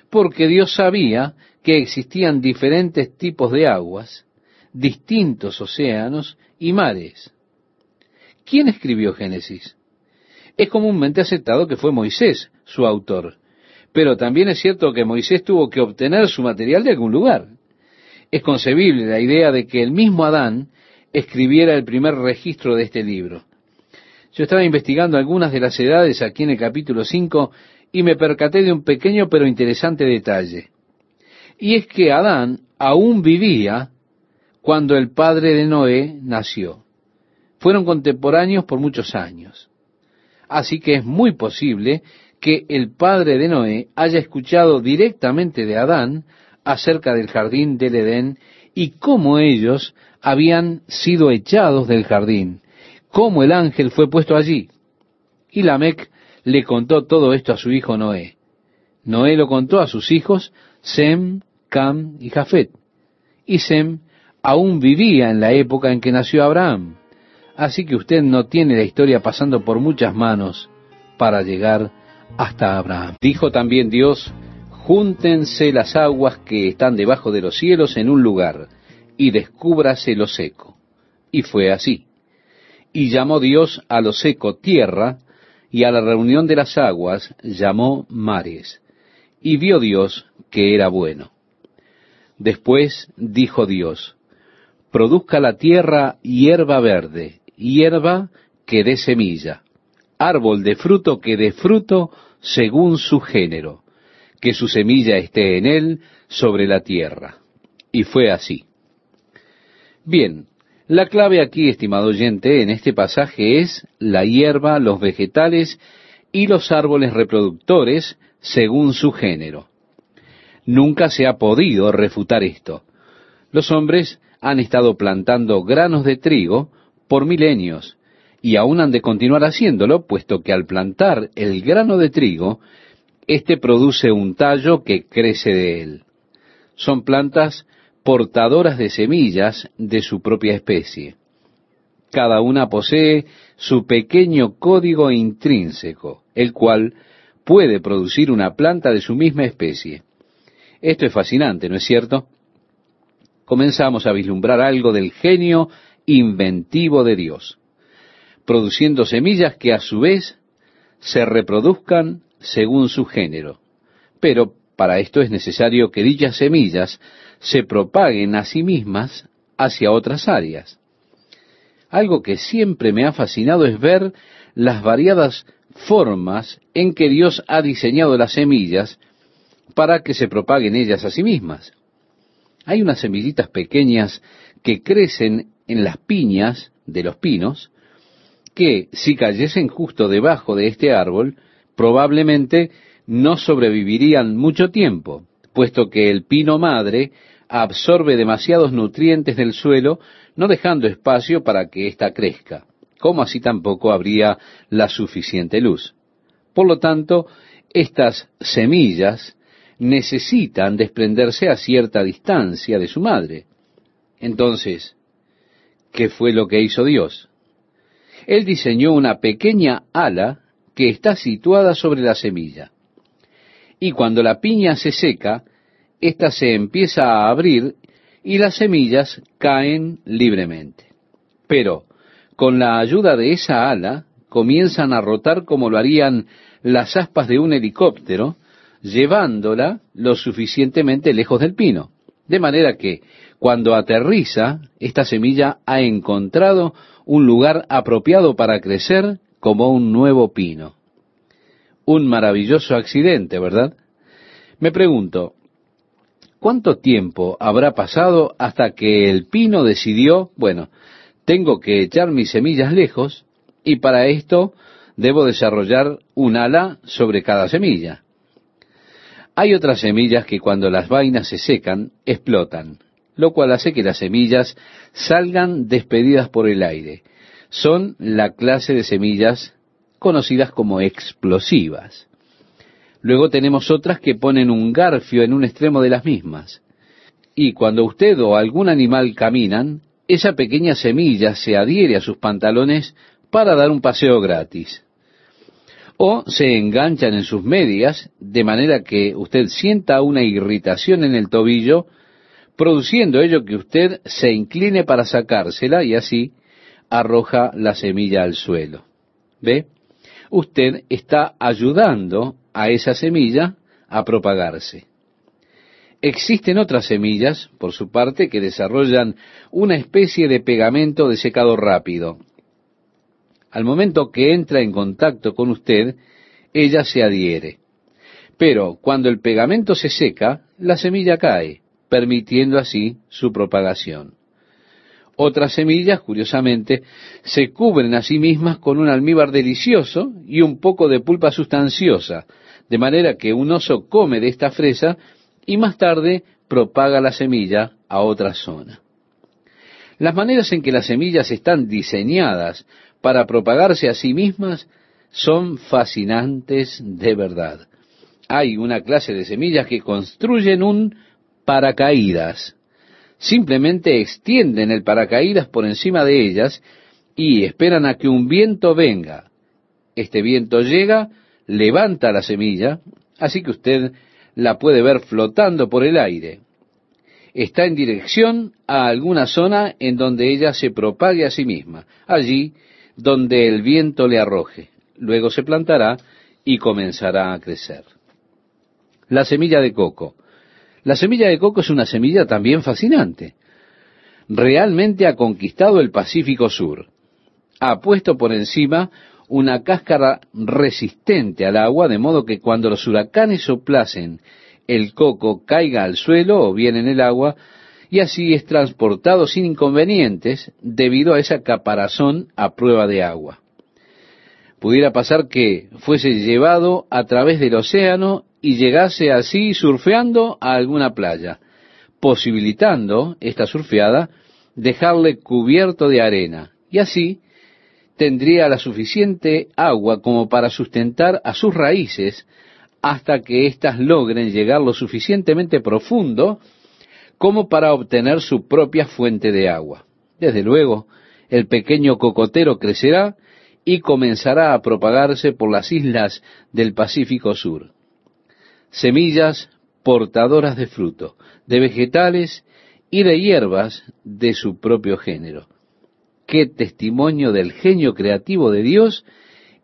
Porque Dios sabía que existían diferentes tipos de aguas, distintos océanos y mares. ¿Quién escribió Génesis? Es comúnmente aceptado que fue Moisés su autor, pero también es cierto que Moisés tuvo que obtener su material de algún lugar. Es concebible la idea de que el mismo Adán escribiera el primer registro de este libro. Yo estaba investigando algunas de las edades aquí en el capítulo 5 y me percaté de un pequeño pero interesante detalle. Y es que Adán aún vivía cuando el padre de Noé nació. Fueron contemporáneos por muchos años. Así que es muy posible que el padre de Noé haya escuchado directamente de Adán acerca del jardín del Edén y cómo ellos habían sido echados del jardín, cómo el ángel fue puesto allí. Y Lamec le contó todo esto a su hijo Noé. Noé lo contó a sus hijos Sem, Cam y Jafet. Y Sem aún vivía en la época en que nació Abraham. Así que usted no tiene la historia pasando por muchas manos para llegar hasta Abraham. Dijo también Dios, júntense las aguas que están debajo de los cielos en un lugar, y descúbrase lo seco. Y fue así. Y llamó Dios a lo seco tierra, y a la reunión de las aguas llamó mares. Y vio Dios que era bueno. Después dijo Dios, produzca la tierra hierba verde, hierba que dé semilla, árbol de fruto que dé fruto según su género, que su semilla esté en él sobre la tierra. Y fue así. Bien, la clave aquí, estimado oyente, en este pasaje es la hierba, los vegetales y los árboles reproductores según su género. Nunca se ha podido refutar esto. Los hombres han estado plantando granos de trigo por milenios y aún han de continuar haciéndolo, puesto que al plantar el grano de trigo, éste produce un tallo que crece de él. Son plantas portadoras de semillas de su propia especie. Cada una posee su pequeño código intrínseco, el cual puede producir una planta de su misma especie. Esto es fascinante, ¿no es cierto? Comenzamos a vislumbrar algo del genio inventivo de Dios produciendo semillas que a su vez se reproduzcan según su género. Pero Para esto es necesario que dichas semillas se propaguen a sí mismas hacia otras áreas. Algo que siempre me ha fascinado es ver las variadas formas en que Dios ha diseñado las semillas para que se propaguen ellas a sí mismas. Hay unas semillitas pequeñas que crecen en las piñas de los pinos, que si cayesen justo debajo de este árbol, probablemente no sobrevivirían mucho tiempo, puesto que el pino madre absorbe demasiados nutrientes del suelo, no dejando espacio para que ésta crezca, como así tampoco habría la suficiente luz. Por lo tanto, estas semillas necesitan desprenderse a cierta distancia de su madre. Entonces, ¿qué fue lo que hizo Dios? Él diseñó una pequeña ala que está situada sobre la semilla. Y cuando la piña se seca, ésta se empieza a abrir y las semillas caen libremente. Pero, con la ayuda de esa ala, comienzan a rotar como lo harían las aspas de un helicóptero, llevándola lo suficientemente lejos del pino. De manera que, cuando aterriza, esta semilla ha encontrado un lugar apropiado para crecer como un nuevo pino. Un maravilloso accidente, ¿verdad? Me pregunto, ¿cuánto tiempo habrá pasado hasta que el pino decidió, bueno, tengo que echar mis semillas lejos y para esto debo desarrollar un ala sobre cada semilla? Hay otras semillas que cuando las vainas se secan, explotan, lo cual hace que las semillas salgan despedidas por el aire. Son la clase de semillas conocidas como explosivas. Luego tenemos otras que ponen un garfio en un extremo de las mismas. Y cuando usted o algún animal caminan, esa pequeña semilla se adhiere a sus pantalones para dar un paseo gratis o se enganchan en sus medias de manera que usted sienta una irritación en el tobillo, produciendo ello que usted se incline para sacársela y así arroja la semilla al suelo. ¿Ve? Usted está ayudando a esa semilla a propagarse. Existen otras semillas, por su parte, que desarrollan una especie de pegamento de secado rápido, al momento que entra en contacto con usted, ella se adhiere. Pero cuando el pegamento se seca, la semilla cae, permitiendo así su propagación. Otras semillas, curiosamente, se cubren a sí mismas con un almíbar delicioso y un poco de pulpa sustanciosa, de manera que un oso come de esta fresa y más tarde propaga la semilla a otra zona. Las maneras en que las semillas están diseñadas para propagarse a sí mismas son fascinantes de verdad. Hay una clase de semillas que construyen un paracaídas. Simplemente extienden el paracaídas por encima de ellas y esperan a que un viento venga. Este viento llega, levanta la semilla, así que usted la puede ver flotando por el aire. Está en dirección a alguna zona en donde ella se propague a sí misma. Allí donde el viento le arroje. Luego se plantará y comenzará a crecer. La semilla de coco. La semilla de coco es una semilla también fascinante. Realmente ha conquistado el Pacífico Sur. Ha puesto por encima una cáscara resistente al agua, de modo que cuando los huracanes soplasen, el coco caiga al suelo o bien en el agua, y así es transportado sin inconvenientes debido a esa caparazón a prueba de agua. Pudiera pasar que fuese llevado a través del océano y llegase así surfeando a alguna playa, posibilitando esta surfeada dejarle cubierto de arena, y así tendría la suficiente agua como para sustentar a sus raíces hasta que éstas logren llegar lo suficientemente profundo como para obtener su propia fuente de agua. Desde luego, el pequeño cocotero crecerá y comenzará a propagarse por las islas del Pacífico Sur. Semillas portadoras de fruto, de vegetales y de hierbas de su propio género. Qué testimonio del genio creativo de Dios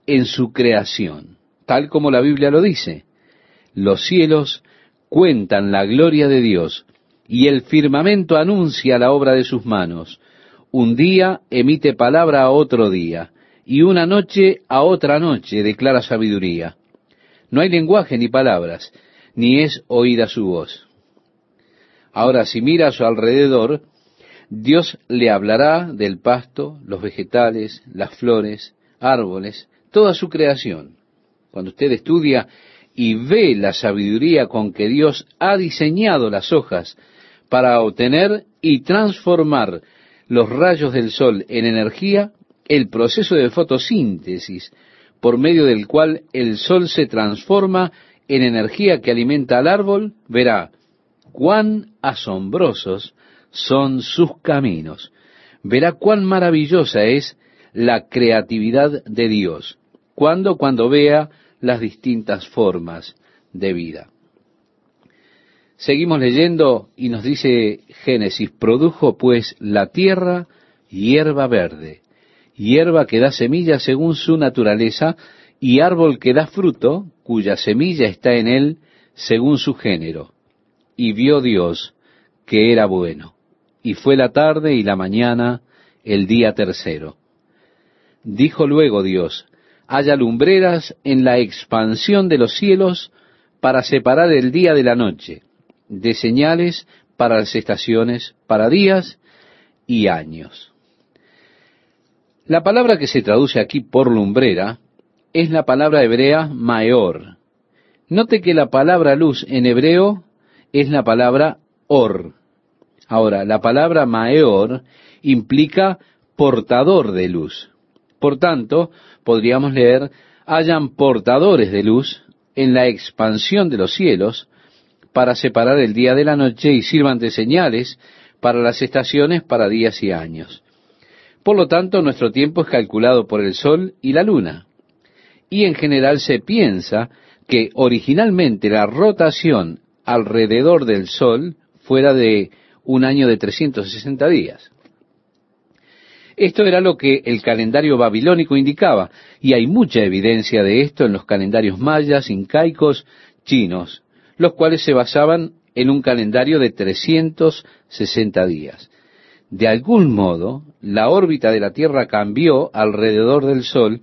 en su creación, tal como la Biblia lo dice. Los cielos cuentan la gloria de Dios, y el firmamento anuncia la obra de sus manos. Un día emite palabra a otro día, y una noche a otra noche declara sabiduría. No hay lenguaje ni palabras, ni es oída su voz. Ahora, si mira a su alrededor, Dios le hablará del pasto, los vegetales, las flores, árboles, toda su creación. Cuando usted estudia y ve la sabiduría con que Dios ha diseñado las hojas para obtener y transformar los rayos del sol en energía, el proceso de fotosíntesis por medio del cual el sol se transforma en energía que alimenta al árbol, verá cuán asombrosos son sus caminos. Verá cuán maravillosa es la creatividad de Dios. Cuando cuando vea las distintas formas de vida. Seguimos leyendo y nos dice Génesis, produjo pues la tierra hierba verde, hierba que da semilla según su naturaleza, y árbol que da fruto, cuya semilla está en él según su género. Y vio Dios que era bueno. Y fue la tarde y la mañana el día tercero. Dijo luego Dios, haya lumbreras en la expansión de los cielos para separar el día de la noche, de señales para las estaciones, para días y años. La palabra que se traduce aquí por lumbrera es la palabra hebrea maor. Note que la palabra luz en hebreo es la palabra or. Ahora, la palabra maor implica portador de luz. Por tanto, podríamos leer, hayan portadores de luz en la expansión de los cielos para separar el día de la noche y sirvan de señales para las estaciones, para días y años. Por lo tanto, nuestro tiempo es calculado por el Sol y la Luna. Y en general se piensa que originalmente la rotación alrededor del Sol fuera de un año de 360 días. Esto era lo que el calendario babilónico indicaba, y hay mucha evidencia de esto en los calendarios mayas, incaicos, chinos, los cuales se basaban en un calendario de 360 días. De algún modo, la órbita de la Tierra cambió alrededor del Sol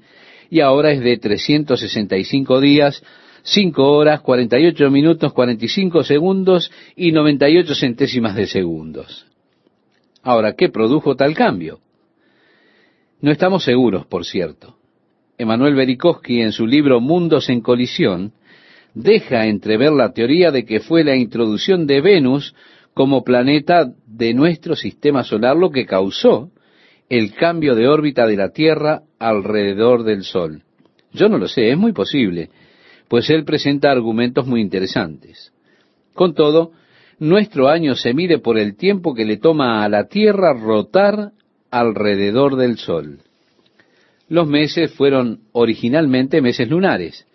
y ahora es de 365 días, 5 horas, 48 minutos, 45 segundos y 98 centésimas de segundos. Ahora, ¿qué produjo tal cambio? No estamos seguros, por cierto. Emanuel Berikowski, en su libro Mundos en colisión, deja entrever la teoría de que fue la introducción de Venus como planeta de nuestro sistema solar lo que causó el cambio de órbita de la Tierra alrededor del Sol. Yo no lo sé, es muy posible, pues él presenta argumentos muy interesantes. Con todo, nuestro año se mide por el tiempo que le toma a la Tierra rotar alrededor del Sol. Los meses fueron originalmente meses lunares,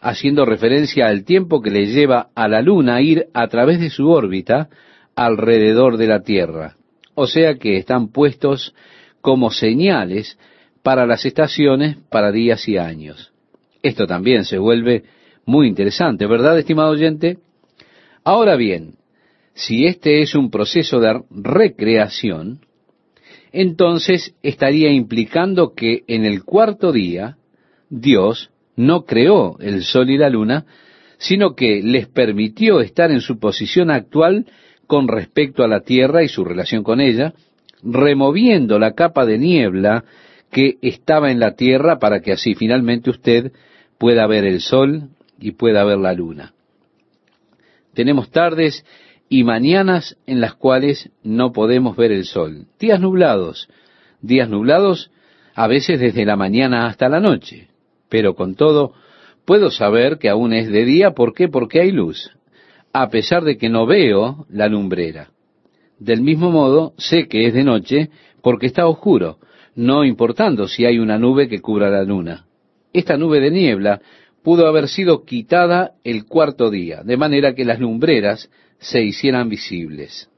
haciendo referencia al tiempo que le lleva a la Luna ir a través de su órbita alrededor de la Tierra. O sea que están puestos como señales para las estaciones, para días y años. Esto también se vuelve muy interesante, ¿verdad, estimado oyente? Ahora bien, si este es un proceso de recreación, entonces estaría implicando que en el cuarto día Dios no creó el sol y la luna, sino que les permitió estar en su posición actual con respecto a la tierra y su relación con ella, removiendo la capa de niebla que estaba en la tierra para que así finalmente usted pueda ver el sol y pueda ver la luna. Tenemos tardes y mañanas en las cuales no podemos ver el sol. Días nublados, días nublados a veces desde la mañana hasta la noche, pero con todo puedo saber que aún es de día, ¿por qué? Porque hay luz, a pesar de que no veo la lumbrera. Del mismo modo, sé que es de noche porque está oscuro, no importando si hay una nube que cubra la luna. Esta nube de niebla pudo haber sido quitada el cuarto día, de manera que las lumbreras se hicieran visibles.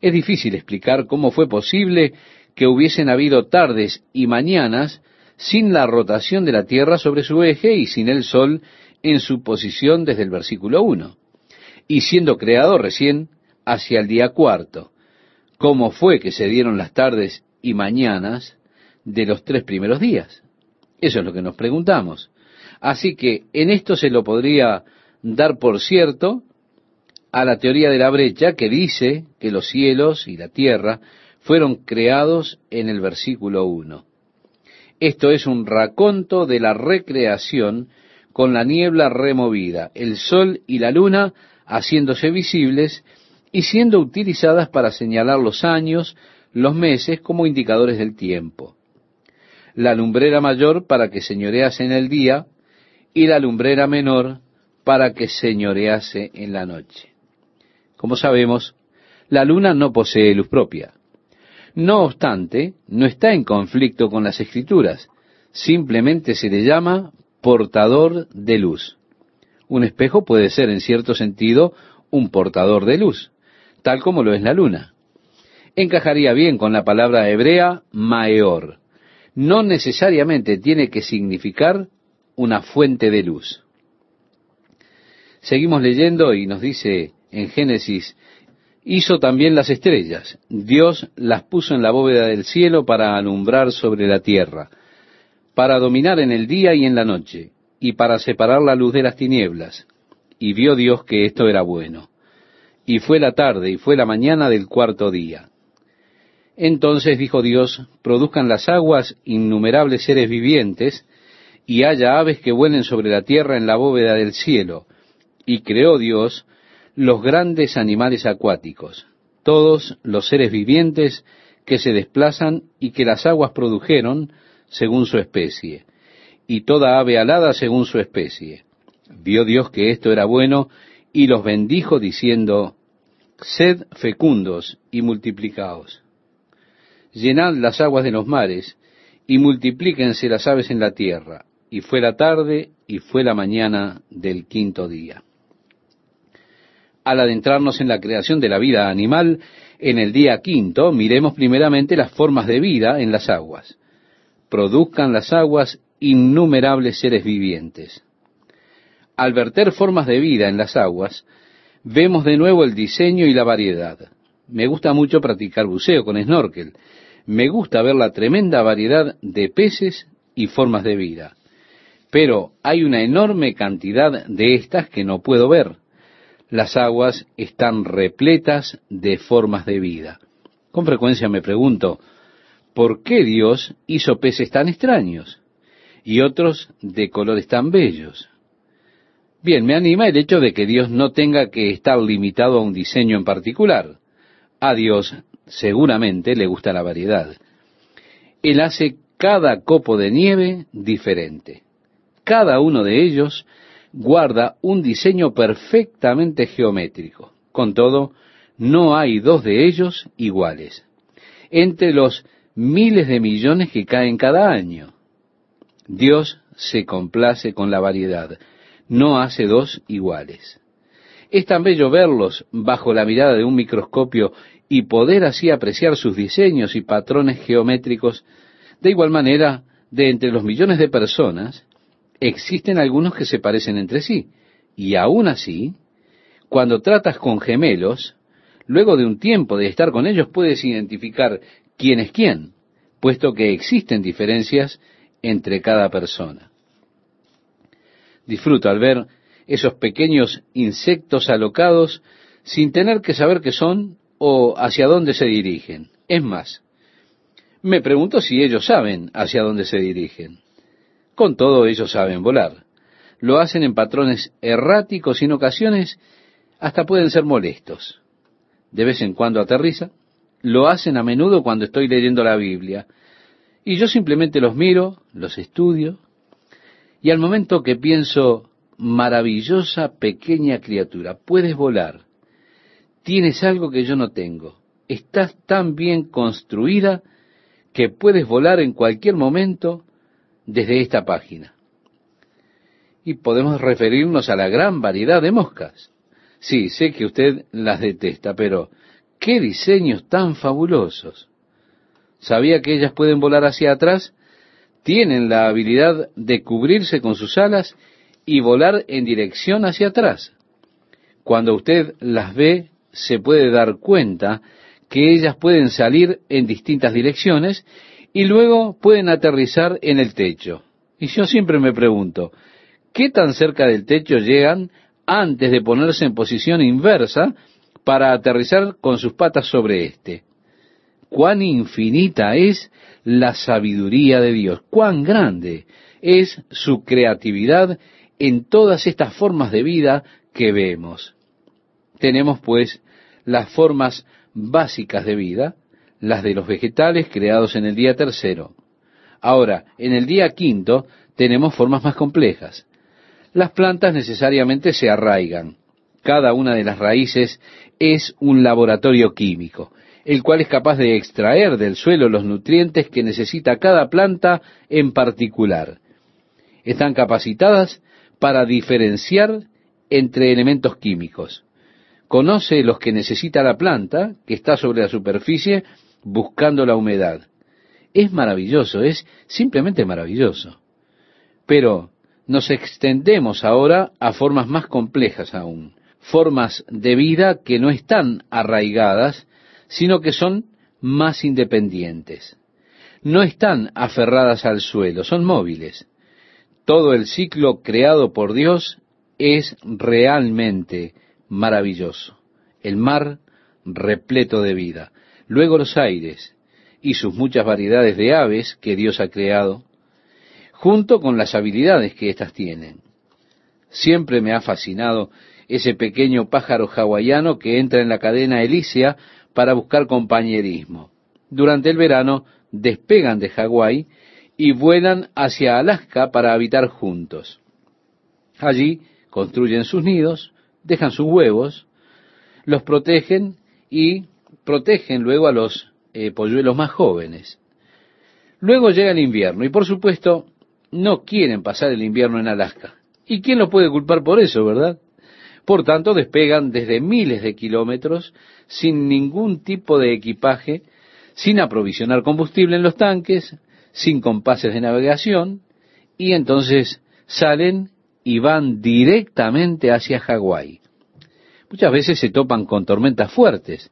Es difícil explicar cómo fue posible que hubiesen habido tardes y mañanas sin la rotación de la Tierra sobre su eje y sin el Sol en su posición desde el versículo 1, y siendo creado recién hacia el día cuarto. ¿Cómo fue que se dieron las tardes y mañanas de los tres primeros días? Eso es lo que nos preguntamos. Así que en esto se lo podría dar por cierto a la teoría de la brecha que dice que los cielos y la tierra fueron creados en el versículo 1. Esto es un raconto de la recreación con la niebla removida, el sol y la luna haciéndose visibles y siendo utilizadas para señalar los años, los meses como indicadores del tiempo. La lumbrera mayor para que señorease en el día y la lumbrera menor para que señorease en la noche. Como sabemos, la luna no posee luz propia. No obstante, no está en conflicto con las escrituras, simplemente se le llama portador de luz. Un espejo puede ser en cierto sentido un portador de luz, tal como lo es la luna. Encajaría bien con la palabra hebrea mayor. No necesariamente tiene que significar una fuente de luz. Seguimos leyendo y nos dice en Génesis, hizo también las estrellas. Dios las puso en la bóveda del cielo para alumbrar sobre la tierra, para dominar en el día y en la noche, y para separar la luz de las tinieblas. Y vio Dios que esto era bueno. Y fue la tarde y fue la mañana del cuarto día. Entonces dijo Dios, produzcan las aguas innumerables seres vivientes, y haya aves que vuelen sobre la tierra en la bóveda del cielo. Y creó Dios los grandes animales acuáticos, todos los seres vivientes que se desplazan y que las aguas produjeron según su especie, y toda ave alada según su especie. Vio Dios que esto era bueno, y los bendijo diciendo, Sed fecundos y multiplicaos. Llenad las aguas de los mares, y multiplíquense las aves en la tierra. Y fue la tarde y fue la mañana del quinto día al adentrarnos en la creación de la vida animal, en el día quinto, miremos primeramente las formas de vida en las aguas. Produzcan las aguas innumerables seres vivientes. Al verter formas de vida en las aguas, vemos de nuevo el diseño y la variedad. Me gusta mucho practicar buceo con snorkel. Me gusta ver la tremenda variedad de peces y formas de vida. Pero hay una enorme cantidad de estas que no puedo ver las aguas están repletas de formas de vida. Con frecuencia me pregunto, ¿por qué Dios hizo peces tan extraños y otros de colores tan bellos? Bien, me anima el hecho de que Dios no tenga que estar limitado a un diseño en particular. A Dios seguramente le gusta la variedad. Él hace cada copo de nieve diferente. Cada uno de ellos guarda un diseño perfectamente geométrico. Con todo, no hay dos de ellos iguales. Entre los miles de millones que caen cada año, Dios se complace con la variedad, no hace dos iguales. Es tan bello verlos bajo la mirada de un microscopio y poder así apreciar sus diseños y patrones geométricos. De igual manera, de entre los millones de personas, existen algunos que se parecen entre sí. Y aún así, cuando tratas con gemelos, luego de un tiempo de estar con ellos puedes identificar quién es quién, puesto que existen diferencias entre cada persona. Disfruto al ver esos pequeños insectos alocados sin tener que saber qué son o hacia dónde se dirigen. Es más, me pregunto si ellos saben hacia dónde se dirigen. Con todo ellos saben volar. Lo hacen en patrones erráticos y en ocasiones hasta pueden ser molestos. De vez en cuando aterriza. Lo hacen a menudo cuando estoy leyendo la Biblia. Y yo simplemente los miro, los estudio, y al momento que pienso, maravillosa pequeña criatura, puedes volar, tienes algo que yo no tengo, estás tan bien construida que puedes volar en cualquier momento desde esta página. Y podemos referirnos a la gran variedad de moscas. Sí, sé que usted las detesta, pero qué diseños tan fabulosos. ¿Sabía que ellas pueden volar hacia atrás? Tienen la habilidad de cubrirse con sus alas y volar en dirección hacia atrás. Cuando usted las ve, se puede dar cuenta que ellas pueden salir en distintas direcciones y luego pueden aterrizar en el techo. Y yo siempre me pregunto, ¿qué tan cerca del techo llegan antes de ponerse en posición inversa para aterrizar con sus patas sobre éste? Cuán infinita es la sabiduría de Dios, cuán grande es su creatividad en todas estas formas de vida que vemos. Tenemos pues las formas básicas de vida, las de los vegetales creados en el día tercero. Ahora, en el día quinto tenemos formas más complejas. Las plantas necesariamente se arraigan. Cada una de las raíces es un laboratorio químico, el cual es capaz de extraer del suelo los nutrientes que necesita cada planta en particular. Están capacitadas para diferenciar entre elementos químicos. Conoce los que necesita la planta que está sobre la superficie buscando la humedad. Es maravilloso, es simplemente maravilloso. Pero nos extendemos ahora a formas más complejas aún, formas de vida que no están arraigadas, sino que son más independientes. No están aferradas al suelo, son móviles. Todo el ciclo creado por Dios es realmente maravilloso. El mar repleto de vida, luego los aires y sus muchas variedades de aves que Dios ha creado, junto con las habilidades que éstas tienen. Siempre me ha fascinado ese pequeño pájaro hawaiano que entra en la cadena Elísea para buscar compañerismo. Durante el verano despegan de Hawái y vuelan hacia Alaska para habitar juntos. Allí construyen sus nidos, dejan sus huevos, los protegen y protegen luego a los eh, polluelos más jóvenes. Luego llega el invierno y por supuesto no quieren pasar el invierno en Alaska. ¿Y quién los puede culpar por eso, verdad? Por tanto, despegan desde miles de kilómetros sin ningún tipo de equipaje, sin aprovisionar combustible en los tanques, sin compases de navegación, y entonces salen y van directamente hacia Hawái. Muchas veces se topan con tormentas fuertes,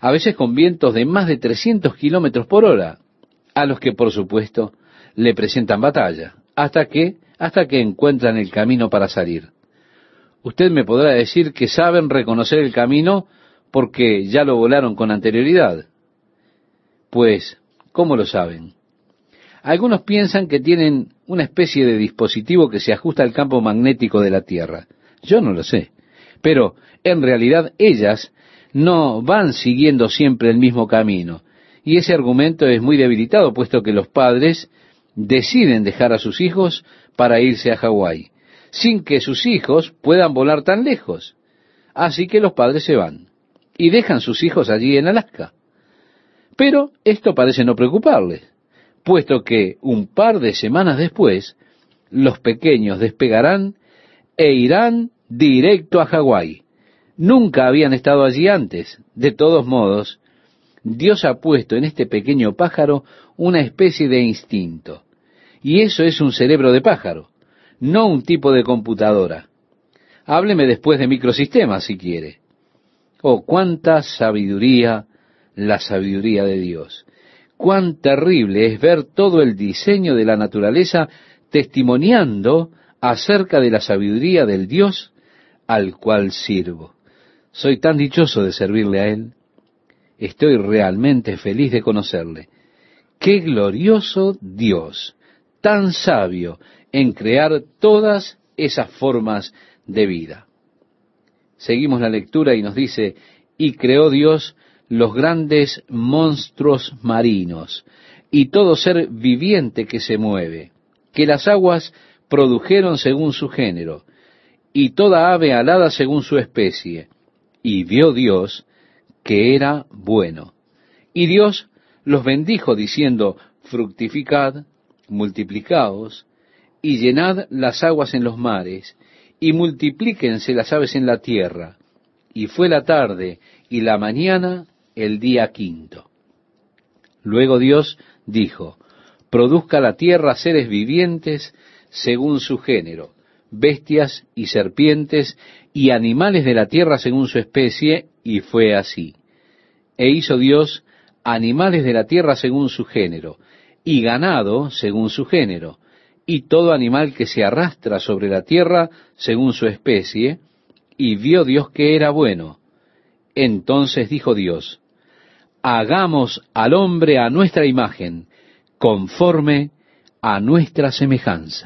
a veces con vientos de más de 300 kilómetros por hora, a los que por supuesto le presentan batalla, hasta que, hasta que encuentran el camino para salir. Usted me podrá decir que saben reconocer el camino porque ya lo volaron con anterioridad. Pues, ¿cómo lo saben? Algunos piensan que tienen una especie de dispositivo que se ajusta al campo magnético de la Tierra. Yo no lo sé. Pero en realidad ellas no van siguiendo siempre el mismo camino. Y ese argumento es muy debilitado, puesto que los padres deciden dejar a sus hijos para irse a Hawái, sin que sus hijos puedan volar tan lejos. Así que los padres se van y dejan sus hijos allí en Alaska. Pero esto parece no preocuparles puesto que un par de semanas después los pequeños despegarán e irán directo a Hawái. Nunca habían estado allí antes. De todos modos, Dios ha puesto en este pequeño pájaro una especie de instinto. Y eso es un cerebro de pájaro, no un tipo de computadora. Hábleme después de microsistemas si quiere. Oh, cuánta sabiduría, la sabiduría de Dios cuán terrible es ver todo el diseño de la naturaleza testimoniando acerca de la sabiduría del Dios al cual sirvo. Soy tan dichoso de servirle a Él. Estoy realmente feliz de conocerle. Qué glorioso Dios, tan sabio en crear todas esas formas de vida. Seguimos la lectura y nos dice, y creó Dios los grandes monstruos marinos y todo ser viviente que se mueve, que las aguas produjeron según su género, y toda ave alada según su especie. Y vio Dios que era bueno. Y Dios los bendijo diciendo, fructificad, multiplicaos, y llenad las aguas en los mares, y multiplíquense las aves en la tierra. Y fue la tarde y la mañana el día quinto. Luego Dios dijo, produzca la tierra seres vivientes según su género, bestias y serpientes y animales de la tierra según su especie, y fue así. E hizo Dios animales de la tierra según su género, y ganado según su género, y todo animal que se arrastra sobre la tierra según su especie, y vio Dios que era bueno. Entonces dijo Dios, hagamos al hombre a nuestra imagen, conforme a nuestra semejanza.